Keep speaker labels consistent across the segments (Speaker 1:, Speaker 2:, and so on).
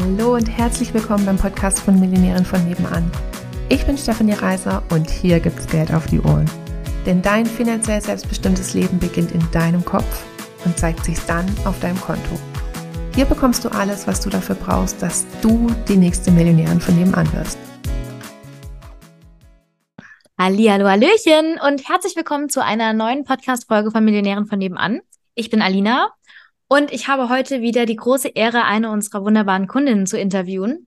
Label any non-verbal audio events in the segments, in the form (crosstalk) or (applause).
Speaker 1: Hallo und herzlich willkommen beim Podcast von Millionären von nebenan. Ich bin Stefanie Reiser und hier gibt's Geld auf die Ohren. Denn dein finanziell selbstbestimmtes Leben beginnt in deinem Kopf und zeigt sich dann auf deinem Konto. Hier bekommst du alles, was du dafür brauchst, dass du die nächste Millionärin von nebenan wirst.
Speaker 2: Hallihallo, Hallöchen und herzlich willkommen zu einer neuen Podcast-Folge von Millionären von nebenan. Ich bin Alina und ich habe heute wieder die große Ehre, eine unserer wunderbaren Kundinnen zu interviewen.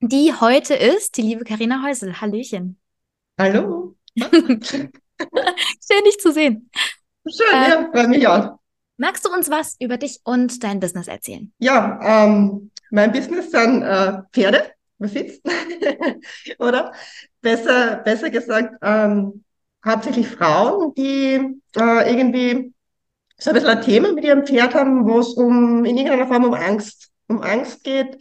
Speaker 2: Die heute ist die liebe Karina Häusel. Hallöchen.
Speaker 3: Hallo. (laughs)
Speaker 2: Schön, dich zu sehen.
Speaker 3: Schön, äh, ja, bei mich auch.
Speaker 2: Magst du uns was über dich und dein Business erzählen?
Speaker 3: Ja, ähm, mein Business sind äh, Pferde, Befitzt, (laughs) oder? Besser, besser gesagt, ähm, hauptsächlich Frauen, die äh, irgendwie so ein bisschen ein Thema mit ihrem Pferd haben, wo es um in irgendeiner Form um Angst, um Angst geht,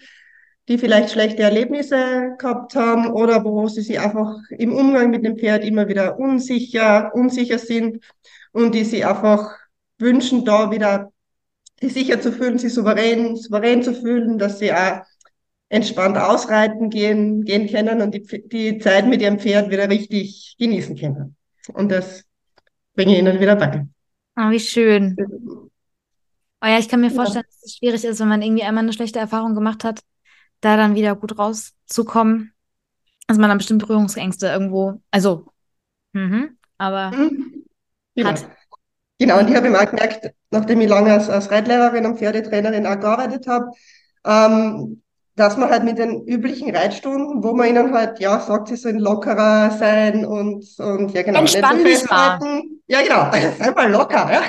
Speaker 3: die vielleicht schlechte Erlebnisse gehabt haben oder wo sie sich einfach im Umgang mit dem Pferd immer wieder unsicher, unsicher sind und die sich einfach wünschen, da wieder sich sicher zu fühlen, sich souverän, souverän zu fühlen, dass sie auch entspannt ausreiten gehen, gehen können und die, die Zeit mit ihrem Pferd wieder richtig genießen können. Und das bringe ich ihnen wieder bei.
Speaker 2: Ah, wie schön. Oh ja, ich kann mir vorstellen, dass es schwierig ist, wenn man irgendwie einmal eine schlechte Erfahrung gemacht hat, da dann wieder gut rauszukommen. Also man dann bestimmt Berührungsängste irgendwo, also, mhm, aber mhm.
Speaker 3: Genau. hat. Genau, und ich habe immer gemerkt, nachdem ich lange als, als Reitlehrerin und Pferdetrainerin auch gearbeitet habe, ähm, dass man halt mit den üblichen Reitstunden, wo man ihnen halt, ja, sagt, sie sollen lockerer sein und, und ja, genau,
Speaker 2: Entspann nicht so festhalten.
Speaker 3: Ja, genau, (laughs) sei mal locker, ja.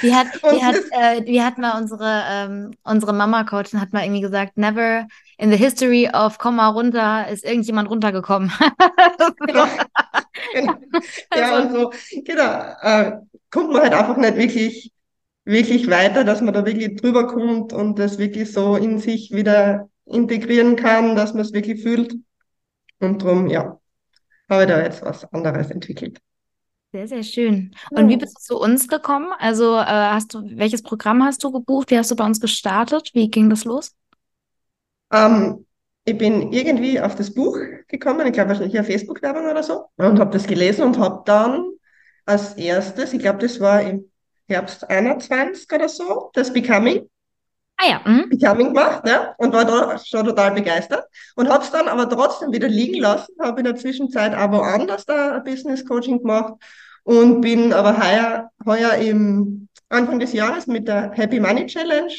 Speaker 2: Wie hat, wie hat, äh, wie hat mal unsere, ähm, unsere Mama-Coachin hat mal irgendwie gesagt, never in the history of Komma runter ist irgendjemand runtergekommen. (laughs)
Speaker 3: genau. (laughs) genau. Ja, also. und so, genau, äh, kommt man halt einfach nicht wirklich wirklich weiter, dass man da wirklich drüber kommt und das wirklich so in sich wieder integrieren kann, dass man es wirklich fühlt. Und darum, ja, habe ich da jetzt was anderes entwickelt.
Speaker 2: Sehr, sehr schön. Und ja. wie bist du zu uns gekommen? Also äh, hast du, welches Programm hast du gebucht? Wie hast du bei uns gestartet? Wie ging das los?
Speaker 3: Ähm, ich bin irgendwie auf das Buch gekommen, ich glaube wahrscheinlich auf Facebook-Werbung oder so, und habe das gelesen und habe dann als erstes, ich glaube, das war im Herbst 21 oder so, das Becoming.
Speaker 2: Ah ja. Mhm.
Speaker 3: Becoming gemacht, ne? Und war da schon total begeistert. Und habe es dann aber trotzdem wieder liegen lassen, habe in der Zwischenzeit auch woanders da Business Coaching gemacht und bin aber heuer, heuer im Anfang des Jahres mit der Happy Money Challenge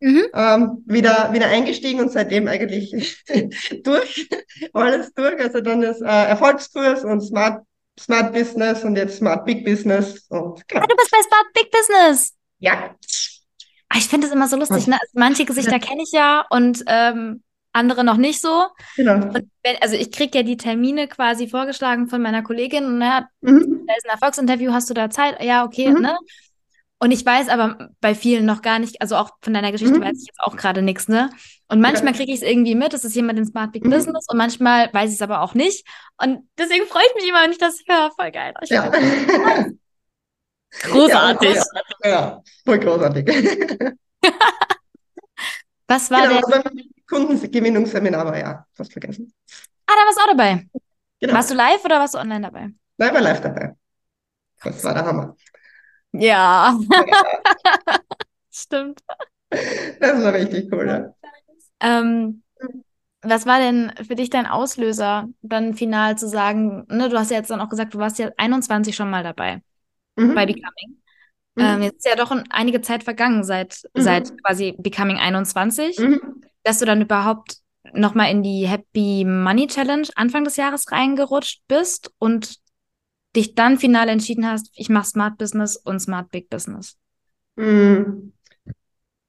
Speaker 3: mhm. ähm, wieder, wieder eingestiegen und seitdem eigentlich (laughs) durch, alles durch. Also dann das äh, Erfolgskurs und Smart Smart Business und jetzt Smart Big Business. Und,
Speaker 2: genau. Ah, du bist bei Smart Big Business.
Speaker 3: Ja.
Speaker 2: Ah, ich finde es immer so lustig. Ne? Also manche Gesichter kenne ich ja und ähm, andere noch nicht so. Genau. Und wenn, also ich kriege ja die Termine quasi vorgeschlagen von meiner Kollegin. Ne? Mhm. Da ist ein Erfolgsinterview, hast du da Zeit? Ja, okay, mhm. ne? Und ich weiß aber bei vielen noch gar nicht, also auch von deiner Geschichte mhm. weiß ich jetzt auch gerade nichts, ne? Und manchmal kriege ich es irgendwie mit, es ist jemand in Smart Big mhm. Business und manchmal weiß ich es aber auch nicht. Und deswegen freue ich mich immer, wenn ich das höre. Voll geil. Ich ja. Großartig.
Speaker 3: Ja, ja, voll großartig. (laughs)
Speaker 2: Was war genau, der?
Speaker 3: Kundengewinnungsseminar war ja fast vergessen.
Speaker 2: Ah, da warst du auch dabei. Genau. Warst du live oder warst du online dabei?
Speaker 3: Nein, war live dabei. Das war der Hammer.
Speaker 2: Ja. (laughs) Stimmt.
Speaker 3: Das war richtig cool, ja.
Speaker 2: Ähm, was war denn für dich dein Auslöser, dann final zu sagen, ne, du hast ja jetzt dann auch gesagt, du warst ja 21 schon mal dabei mhm. bei Becoming. Mhm. Ähm, jetzt ist ja doch einige Zeit vergangen seit, mhm. seit quasi Becoming 21, mhm. dass du dann überhaupt nochmal in die Happy Money Challenge Anfang des Jahres reingerutscht bist und dich dann final entschieden hast, ich mache Smart Business und Smart Big Business?
Speaker 3: Mm.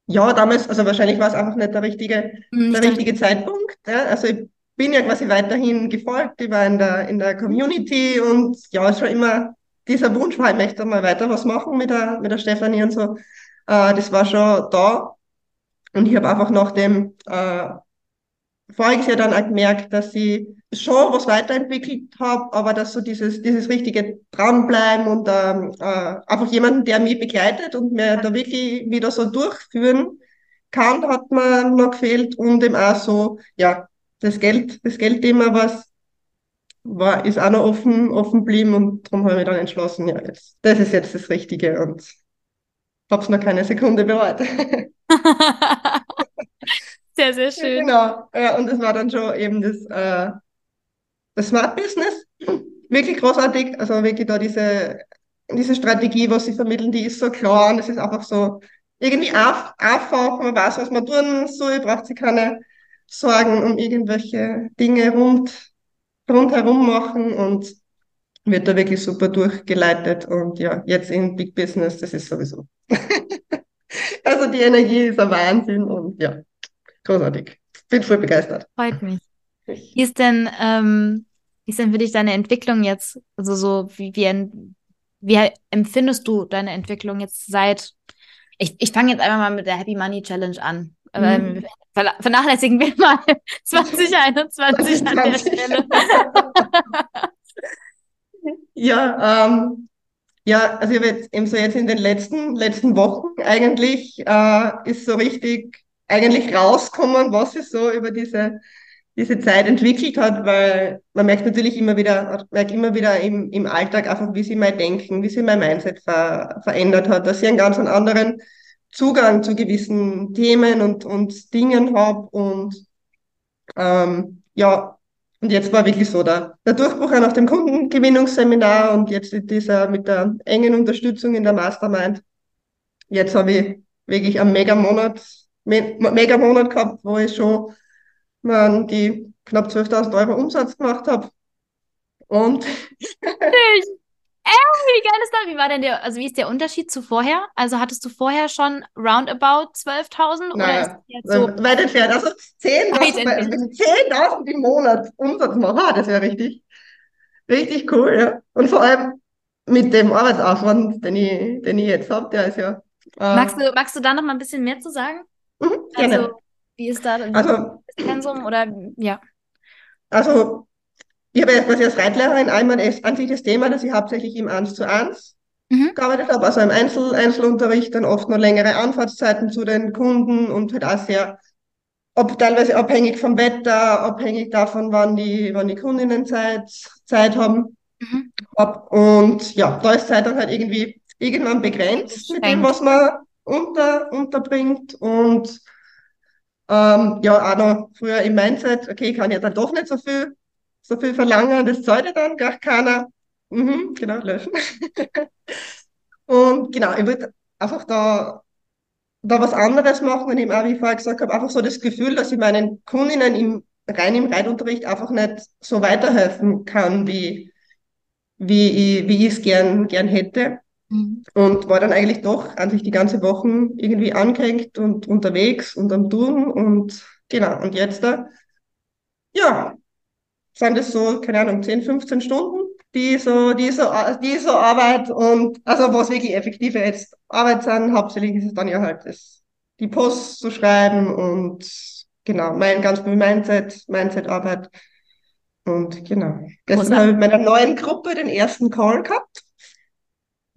Speaker 3: Ja, damals, also wahrscheinlich war es einfach nicht der richtige, mm, der richtige Zeitpunkt. Ja. Also ich bin ja quasi weiterhin gefolgt, ich war in der, in der Community und ja, schon immer dieser Wunsch war, ich möchte mal weiter was machen mit der, mit der Stefanie und so. Äh, das war schon da. Und ich habe einfach nach dem äh, voriges Jahr dann auch gemerkt, dass ich schon was weiterentwickelt habe, aber dass so dieses, dieses richtige dranbleiben und ähm, äh, einfach jemanden, der mich begleitet und mir da wirklich wieder so durchführen, kann, hat mir noch gefehlt und eben auch so, ja, das Geld, das Geldthema, was war, ist auch noch offen, offen geblieben und darum habe ich dann entschlossen, ja, jetzt, das ist jetzt das Richtige und habe es noch keine Sekunde bereut. (laughs)
Speaker 2: sehr, sehr schön.
Speaker 3: Genau, ja, und es war dann schon eben das, äh, das Smart Business, wirklich großartig, also wirklich da diese, diese Strategie, was sie vermitteln, die ist so klar und es ist einfach so irgendwie einfach, man weiß, was man tun soll, ihr braucht sich keine Sorgen um irgendwelche Dinge rund, rundherum machen und wird da wirklich super durchgeleitet und ja, jetzt in Big Business, das ist sowieso. (laughs) also die Energie ist ein Wahnsinn und ja, großartig. Bin voll begeistert.
Speaker 2: Freut mich. Wie ist denn, ähm, wie ist denn für dich deine Entwicklung jetzt? Also so, wie, wie, wie empfindest du deine Entwicklung jetzt seit, ich, ich fange jetzt einfach mal mit der Happy Money Challenge an. Mhm. vernachlässigen wir mal (laughs) 2021 an der Stelle.
Speaker 3: ja, ähm, ja, also ich habe jetzt eben so jetzt in den letzten, letzten Wochen eigentlich äh, ist so richtig eigentlich rauskommen, was sich so über diese, diese Zeit entwickelt hat, weil man merkt natürlich immer wieder, merkt immer wieder im, im Alltag einfach, wie sich mein Denken, wie sich mein Mindset ver, verändert hat, dass ich einen ganz anderen Zugang zu gewissen Themen und, und Dingen habe und ähm, ja, und jetzt war wirklich so der, der Durchbruch nach dem Kundengewinnungsseminar und jetzt dieser mit der engen Unterstützung in der Mastermind. Jetzt habe ich wirklich einen mega Monat, mega Monat gehabt, wo ich schon man, die knapp 12.000 Euro Umsatz gemacht habe. Und (laughs)
Speaker 2: Ey, wie geil ist das? Wie war denn der, also wie ist der Unterschied zu vorher? Also hattest du vorher schon roundabout 12.000 oder ist
Speaker 3: jetzt so? Weit entfernt. Also 10.000 also 10 im Monat Umsatz machen, das wäre richtig, richtig cool, ja. Und vor allem mit dem Arbeitsaufwand, den ich, den ich jetzt habe, der ist ja.
Speaker 2: Äh, magst, du, magst du da noch mal ein bisschen mehr zu sagen?
Speaker 3: Mhm, gerne.
Speaker 2: Wie ist da also, das Pensum oder ja?
Speaker 3: Also ich habe quasi als Reitlehrerin einmal an sich das Thema, dass ich hauptsächlich im 1 zu 1 mhm. gearbeitet habe, also im Einzel Einzelunterricht, dann oft noch längere Anfahrtszeiten zu den Kunden und halt auch sehr ob teilweise abhängig vom Wetter, abhängig davon, wann die, wann die Kundinnen Zeit, Zeit haben. Mhm. Und ja, da ist Zeit dann halt irgendwie irgendwann begrenzt mit dem, was man unter, unterbringt. Und ähm, ja, auch noch früher im Mindset, okay, ich kann ja dann doch nicht so viel so viel verlangen, das ja dann gar keiner. Mhm, genau, löschen. (laughs) und genau, ich würde einfach da, da was anderes machen und eben auch, wie ich vorher gesagt habe, einfach so das Gefühl, dass ich meinen Kundinnen im, rein im Reitunterricht einfach nicht so weiterhelfen kann, wie, wie ich, wie ich es gern, gern hätte. Mhm. Und war dann eigentlich doch an sich die ganze Woche irgendwie angehängt und unterwegs und am Tun und genau, und jetzt da, ja, sind es so, keine Ahnung, 10, 15 Stunden, die so, die so, die so Arbeit und, also was wirklich effektive jetzt Arbeit sind, hauptsächlich ist es dann ja halt das, die Post zu schreiben und genau, mein ganz Mindset, Mindset-Arbeit. Und genau. Gestern habe ich mit meiner neuen Gruppe den ersten Call gehabt.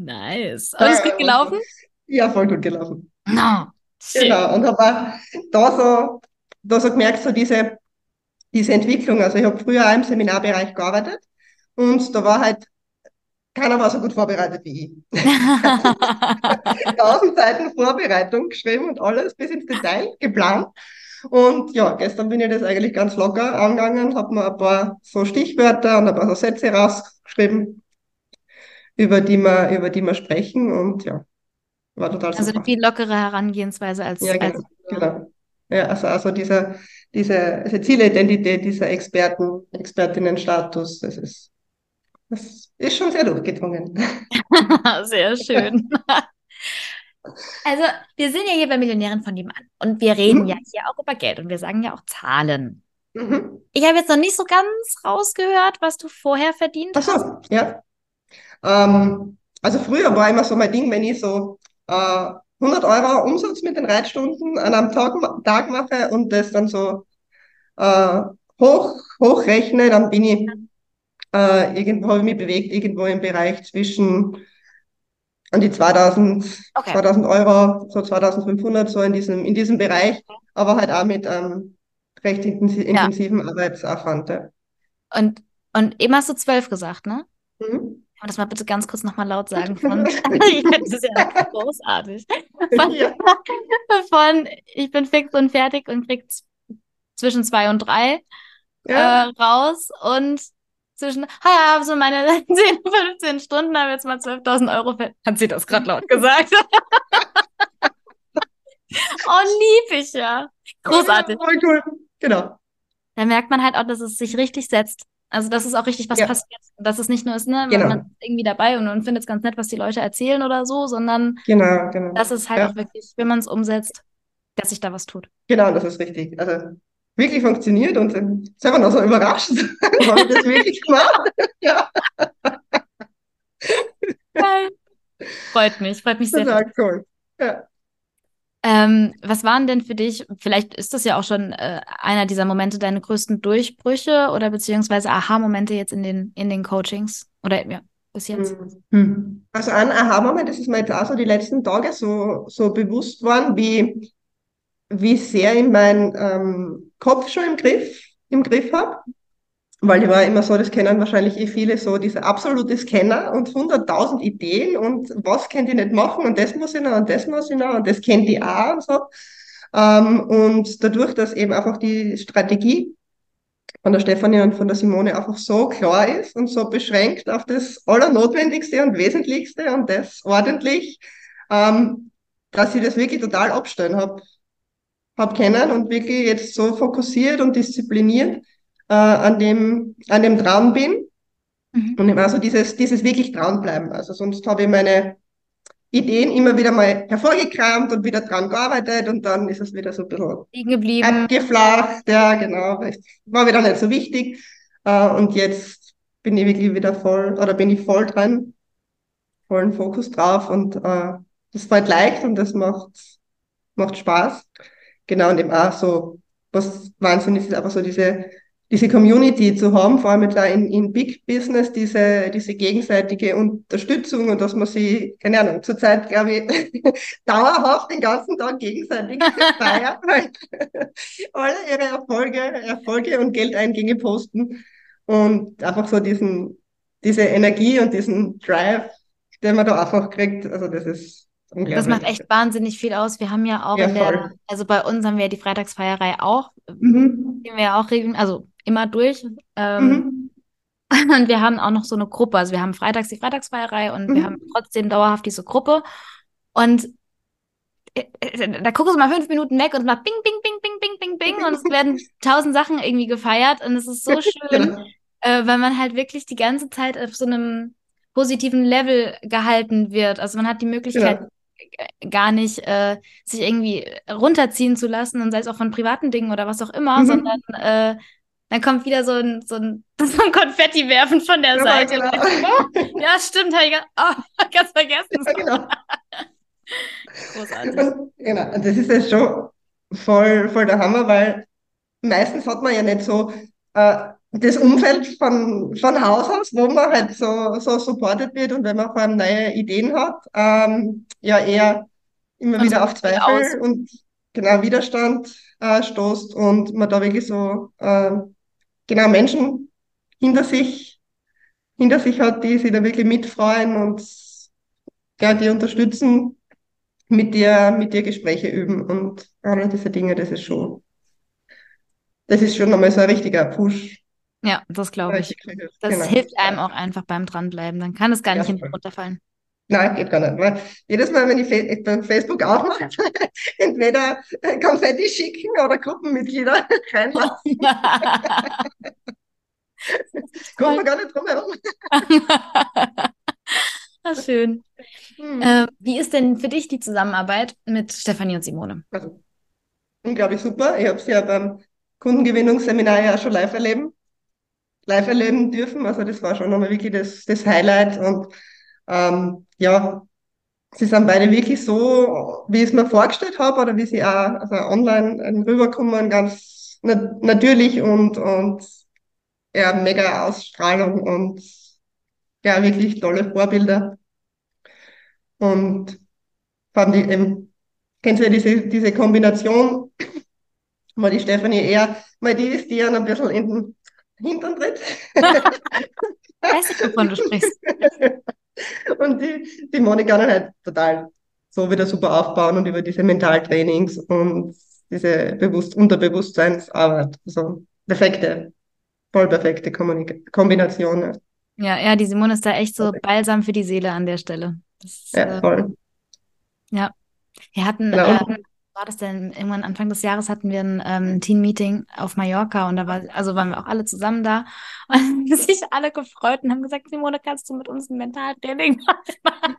Speaker 2: Nice. Alles gut gelaufen?
Speaker 3: Ja, voll gut gelaufen.
Speaker 2: No.
Speaker 3: Genau. Und habe da so, da so gemerkt, so diese, diese Entwicklung. Also ich habe früher auch im Seminarbereich gearbeitet und da war halt keiner war so gut vorbereitet wie ich. (laughs) (laughs) Tausend Seiten Vorbereitung geschrieben und alles bis ins Detail geplant. Und ja, gestern bin ich das eigentlich ganz locker angegangen, habe mir ein paar so Stichwörter und ein paar so Sätze rausgeschrieben, über die wir, über die wir sprechen und ja, war total
Speaker 2: Also eine viel lockere Herangehensweise als.
Speaker 3: Ja, genau. Als, genau. Ja, also, also dieser, diese, diese Zielidentität, dieser Experten, Expertinnenstatus, das ist, das ist schon sehr durchgedrungen. (laughs)
Speaker 2: sehr schön. (laughs) Also, wir sind ja hier bei Millionären von nebenan und wir reden mhm. ja hier auch über Geld und wir sagen ja auch Zahlen. Mhm. Ich habe jetzt noch nicht so ganz rausgehört, was du vorher verdient
Speaker 3: Ach so, hast. ja. Ähm, also früher war immer so mein Ding, wenn ich so äh, 100 Euro Umsatz mit den Reitstunden an einem Tag, Tag mache und das dann so äh, hoch, hochrechne, dann bin ich äh, irgendwo, habe ich mich bewegt, irgendwo im Bereich zwischen an die 2000, okay. 2000 Euro, so 2500, so in diesem, in diesem Bereich, aber halt auch mit ähm, recht intensiv, ja. intensiven Arbeitsaufwand. Ja.
Speaker 2: Und, und eben hast du zwölf gesagt, ne? Mhm. Man das mal bitte ganz kurz nochmal laut sagen? Von, (laughs) (laughs) das ja großartig. Von, ja. (laughs) von, ich bin fix und fertig und krieg zwischen zwei und drei ja. äh, raus und zwischen, ja, so meine 10, 15 Stunden haben jetzt mal 12.000 Euro. Hat sie das gerade laut gesagt? oh, lieb ich ja. Großartig. Ja, cool. Genau. Da merkt man halt auch, dass es sich richtig setzt. Also, dass es auch richtig was ja. passiert. Dass es nicht nur ist, ne, genau. man ist irgendwie dabei und, und findet es ganz nett, was die Leute erzählen oder so, sondern
Speaker 3: genau, genau.
Speaker 2: dass es halt ja. auch wirklich, wenn man es umsetzt, dass sich da was tut.
Speaker 3: Genau, das ist richtig. Also wirklich funktioniert und äh, selber noch so überrascht, (laughs) habe ich das wirklich gemacht. (laughs) ja.
Speaker 2: Geil. Freut mich, freut mich sehr.
Speaker 3: Das war cool. Ja.
Speaker 2: Ähm, was waren denn für dich, vielleicht ist das ja auch schon äh, einer dieser Momente, deine größten Durchbrüche oder beziehungsweise Aha-Momente jetzt in den, in den Coachings? Oder ja, bis jetzt?
Speaker 3: Hm. Also ein Aha-Moment, das ist mir jetzt auch so die letzten Tage so, so bewusst worden, wie, wie sehr ich meinen ähm, Kopf schon im Griff, im Griff habe. Weil ich war immer so, das kennen wahrscheinlich eh viele, so dieser absolute Scanner und 100.000 Ideen und was könnt ihr nicht machen und das muss ich noch und das muss ich noch und das kennt ihr auch und so. Ähm, und dadurch, dass eben einfach die Strategie von der Stefanie und von der Simone einfach so klar ist und so beschränkt auf das Allernotwendigste und Wesentlichste und das ordentlich, ähm, dass ich das wirklich total abstellen habe hab kennen und wirklich jetzt so fokussiert und diszipliniert äh, an dem, an dem dran bin. Mhm. Und also dieses, dieses wirklich dranbleiben. Also sonst habe ich meine Ideen immer wieder mal hervorgekramt und wieder dran gearbeitet und dann ist es wieder so ein bisschen
Speaker 2: liegen geblieben.
Speaker 3: Abgeflacht, ja, genau. War wieder nicht so wichtig. Äh, und jetzt bin ich wirklich wieder voll, oder bin ich voll dran, vollen Fokus drauf und äh, das fällt leicht und das macht, macht Spaß. Genau, und eben auch so, was Wahnsinn ist, ist einfach so diese diese Community zu haben, vor allem da in, in Big Business, diese, diese gegenseitige Unterstützung und dass man sie, keine Ahnung, zurzeit, glaube ich, (laughs) dauerhaft den ganzen Tag gegenseitig feiert, (laughs) weil alle ihre Erfolge, Erfolge und Geldeingänge posten und einfach so diesen, diese Energie und diesen Drive, den man da einfach kriegt, also das ist
Speaker 2: das macht echt wahnsinnig viel aus. Wir haben ja auch ja, in der, also bei uns haben wir die Freitagsfeierei auch. Mhm. Gehen wir ja auch regeln, also immer durch. Ähm, mhm. (laughs) Und wir haben auch noch so eine Gruppe. Also wir haben freitags die Freitagsfeierei und mhm. wir haben trotzdem dauerhaft diese Gruppe. Und äh, äh, da gucken sie mal fünf Minuten weg und macht bing, bing, bing, bing, bing, bing, bing. Und es werden (laughs) tausend Sachen irgendwie gefeiert. Und es ist so (laughs) schön, äh, weil man halt wirklich die ganze Zeit auf so einem positiven Level gehalten wird. Also man hat die Möglichkeit, genau gar nicht äh, sich irgendwie runterziehen zu lassen und sei es auch von privaten Dingen oder was auch immer, mhm. sondern äh, dann kommt wieder so ein, so ein, (laughs) so ein Konfetti werfen von der ja, Seite. Genau. oh, ja, stimmt, habe ich oh, (laughs) ganz vergessen. Ja, genau.
Speaker 3: Großartig. Und, genau, und das ist ja schon voll, voll der Hammer, weil meistens hat man ja nicht so äh, das Umfeld von, von Haus aus, wo man halt so, so supported wird und wenn man vor allem neue Ideen hat, ähm, ja eher immer also wieder auf Zweifel und genau Widerstand äh, stoßt und man da wirklich so äh, genau Menschen hinter sich hinter sich hat, die sich da wirklich mitfreuen und ja, die unterstützen, mit dir, mit dir Gespräche üben und alle diese Dinge, das ist schon, das ist schon nochmal so ein richtiger Push
Speaker 2: ja, das glaube ich. Das genau. hilft einem auch einfach beim Dranbleiben. Dann kann es gar nicht ja, runterfallen.
Speaker 3: Nein, geht gar nicht. Weil jedes Mal, wenn ich beim Facebook aufmache, (laughs) entweder Konfetti schicken oder Gruppenmitglieder (laughs) (laughs) reinlassen. Kommt man gar nicht drum herum.
Speaker 2: ah, schön. Hm. Äh, wie ist denn für dich die Zusammenarbeit mit Stefanie und Simone?
Speaker 3: Also, unglaublich super. Ich habe sie ja beim Kundengewinnungsseminar ja schon live erleben live erleben dürfen. Also das war schon nochmal wirklich das, das Highlight. Und ähm, ja, sie sind beide wirklich so, wie ich es mir vorgestellt habe oder wie sie auch also online rüberkommen, ganz na natürlich und, und ja, mega Ausstrahlung und ja, wirklich tolle Vorbilder. Und fand ich eben, kennst du ja diese, diese Kombination, wo die Stefanie eher mal die ist, die ein bisschen in den Hintern tritt. (laughs)
Speaker 2: Weiß ich, wovon du sprichst.
Speaker 3: Und die, die Monika dann halt total so wieder super aufbauen und über diese Mentaltrainings und diese Bewusst Unterbewusstseinsarbeit. Also perfekte, voll perfekte Kommunik Kombination.
Speaker 2: Ja, ja, die Simone ist da echt so balsam für die Seele an der Stelle.
Speaker 3: Das, ja, äh, voll.
Speaker 2: Ja. Wir hatten, genau. äh, war das denn irgendwann Anfang des Jahres hatten wir ein ähm, Team-Meeting auf Mallorca und da war, also waren wir auch alle zusammen da (laughs) und haben sich alle gefreut und haben gesagt, Simone, kannst du mit uns ein Mentaltraining (laughs) machen?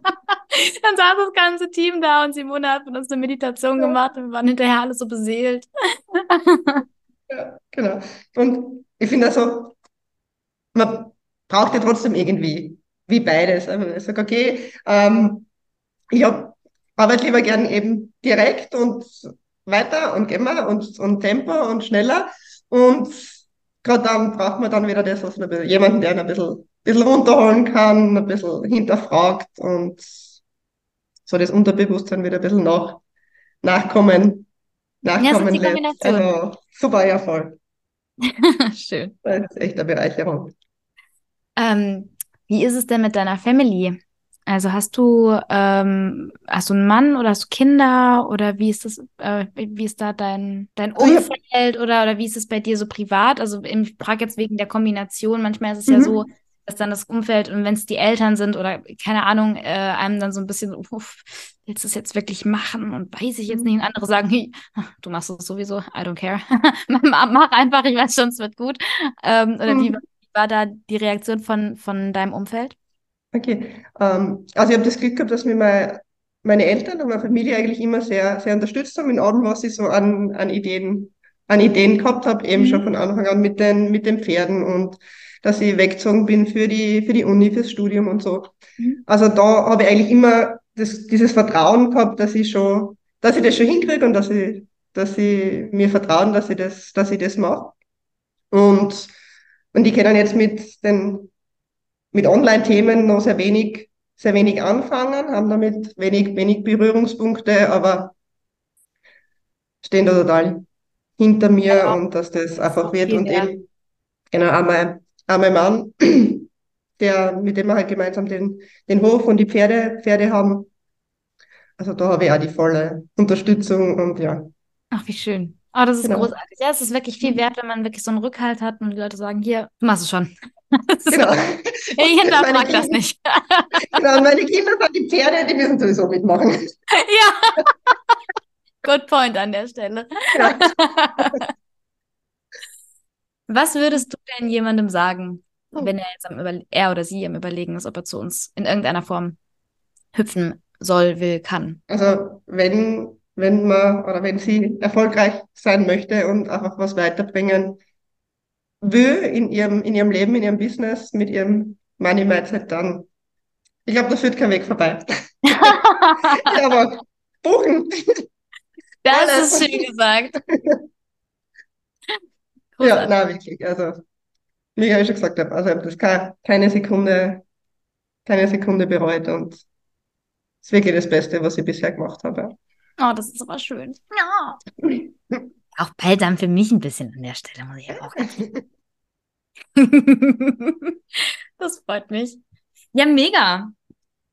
Speaker 2: Dann saß das ganze Team da und Simone hat mit uns eine Meditation ja. gemacht und wir waren hinterher alle so beseelt. (laughs)
Speaker 3: ja, genau. Und ich finde also, man braucht ja trotzdem irgendwie, wie beides. Also ich sage, okay, ähm, ich habe arbeite lieber gern eben direkt und weiter und immer und, und Tempo und schneller. Und gerade dann braucht man dann wieder das, was man bisschen, jemanden, der ihn ein bisschen, bisschen runterholen kann, ein bisschen hinterfragt und so das Unterbewusstsein wieder ein bisschen nach, nachkommen, nachkommen ja, lässt. Also super Erfolg. (laughs)
Speaker 2: Schön.
Speaker 3: Das ist echt eine Bereicherung.
Speaker 2: Ähm, wie ist es denn mit deiner Family? Also hast du, ähm, hast du einen Mann oder hast du Kinder oder wie ist das, äh, wie ist da dein, dein Umfeld oder, oder wie ist es bei dir so privat? Also ich frage jetzt wegen der Kombination, manchmal ist es mhm. ja so, dass dann das Umfeld und wenn es die Eltern sind oder keine Ahnung, äh, einem dann so ein bisschen, uff, willst du es jetzt wirklich machen und weiß ich jetzt nicht. Und andere sagen, hey, du machst es sowieso, I don't care. (laughs) Mach einfach, ich weiß schon, es wird gut. Ähm, oder mhm. wie war da die Reaktion von, von deinem Umfeld?
Speaker 3: Okay, ähm, also ich habe das Glück gehabt, dass mir mein, meine Eltern und meine Familie eigentlich immer sehr, sehr unterstützt haben in allem, was ich so an, an Ideen, an Ideen gehabt habe, eben mhm. schon von Anfang an mit den, mit den Pferden und dass ich weggezogen bin für die, für die Uni, fürs Studium und so. Mhm. Also da habe ich eigentlich immer das, dieses Vertrauen gehabt, dass ich schon, dass ich das schon hinkriege und dass ich, dass sie mir vertrauen, dass ich das, dass ich das mache. Und, und die können jetzt mit den mit Online-Themen noch sehr wenig, sehr wenig anfangen, haben damit wenig, wenig Berührungspunkte, aber stehen da total hinter mir ja, und dass das einfach wird und eben, genau, auch mein, auch mein Mann, der, mit dem wir halt gemeinsam den, den Hof und die Pferde, Pferde haben. Also da habe ich auch die volle Unterstützung und ja.
Speaker 2: Ach, wie schön. Oh, das ist genau. großartig. Ja, es ist wirklich viel wert, wenn man wirklich so einen Rückhalt hat und die Leute sagen, hier, du machst es schon. (laughs) Genau. Ich hinterfrage das nicht. (laughs)
Speaker 3: genau, und meine Kinder sind die Pferde, die müssen sowieso mitmachen. (laughs)
Speaker 2: Ja. Good point an der Stelle. Ja. Was würdest du denn jemandem sagen, hm. wenn er jetzt am er oder sie am Überlegen ist, ob er zu uns in irgendeiner Form hüpfen soll, will, kann?
Speaker 3: Also wenn, wenn man oder wenn sie erfolgreich sein möchte und einfach was weiterbringen will in ihrem, in ihrem Leben, in ihrem Business, mit ihrem Money Mindset, dann, ich glaube, da führt kein Weg vorbei. (laughs) ja, aber buchen.
Speaker 2: Das ist schön gesagt.
Speaker 3: ja, na wirklich. Also, wie ich schon gesagt habe, also ich habe das keine, keine Sekunde, keine Sekunde bereut und es ist wirklich das Beste, was ich bisher gemacht habe.
Speaker 2: Oh, das ist aber schön. Ja. (laughs) Auch bald dann für mich ein bisschen an der Stelle, muss ich ja auch (laughs) (laughs) Das freut mich. Ja, mega.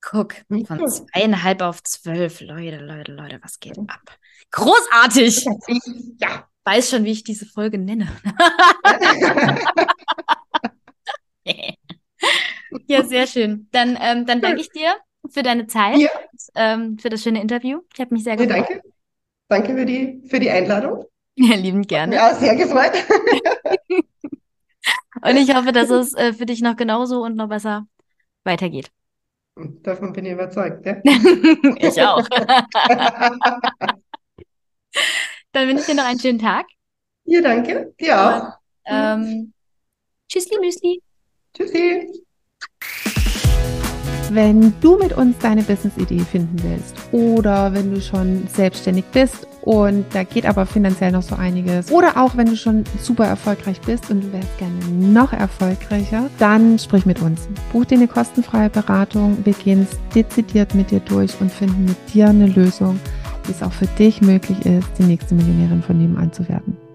Speaker 2: Guck, von zweieinhalb auf zwölf. Leute, Leute, Leute, was geht ab? Großartig! Ja. Weiß schon, wie ich diese Folge nenne. (laughs) ja, sehr schön. Dann, ähm, dann danke ich dir für deine Zeit, ja. und, ähm, für das schöne Interview. Ich habe mich sehr gefreut.
Speaker 3: Ja, danke. Danke für die, für die Einladung. (laughs)
Speaker 2: Ja, lieben gerne.
Speaker 3: Ja, sehr gefreut. (laughs)
Speaker 2: und ich hoffe, dass es äh, für dich noch genauso und noch besser weitergeht.
Speaker 3: Davon bin ich überzeugt, ja? (laughs)
Speaker 2: ich auch. Dann wünsche ich dir noch einen schönen Tag.
Speaker 3: Ja, danke. Ja.
Speaker 2: Ähm, tschüssli, Müsli.
Speaker 3: Tschüssi.
Speaker 1: Wenn du mit uns deine Business-Idee finden willst oder wenn du schon selbstständig bist Und da geht aber finanziell noch so einiges. Oder auch wenn du schon super erfolgreich bist und du wärst gerne noch erfolgreicher, dann sprich mit uns. Buch dir eine kostenfreie Beratung. Wir gehen es dezidiert mit dir durch und finden mit dir eine Lösung, wie es auch für dich möglich ist, die nächste Millionärin von nebenan zu werden.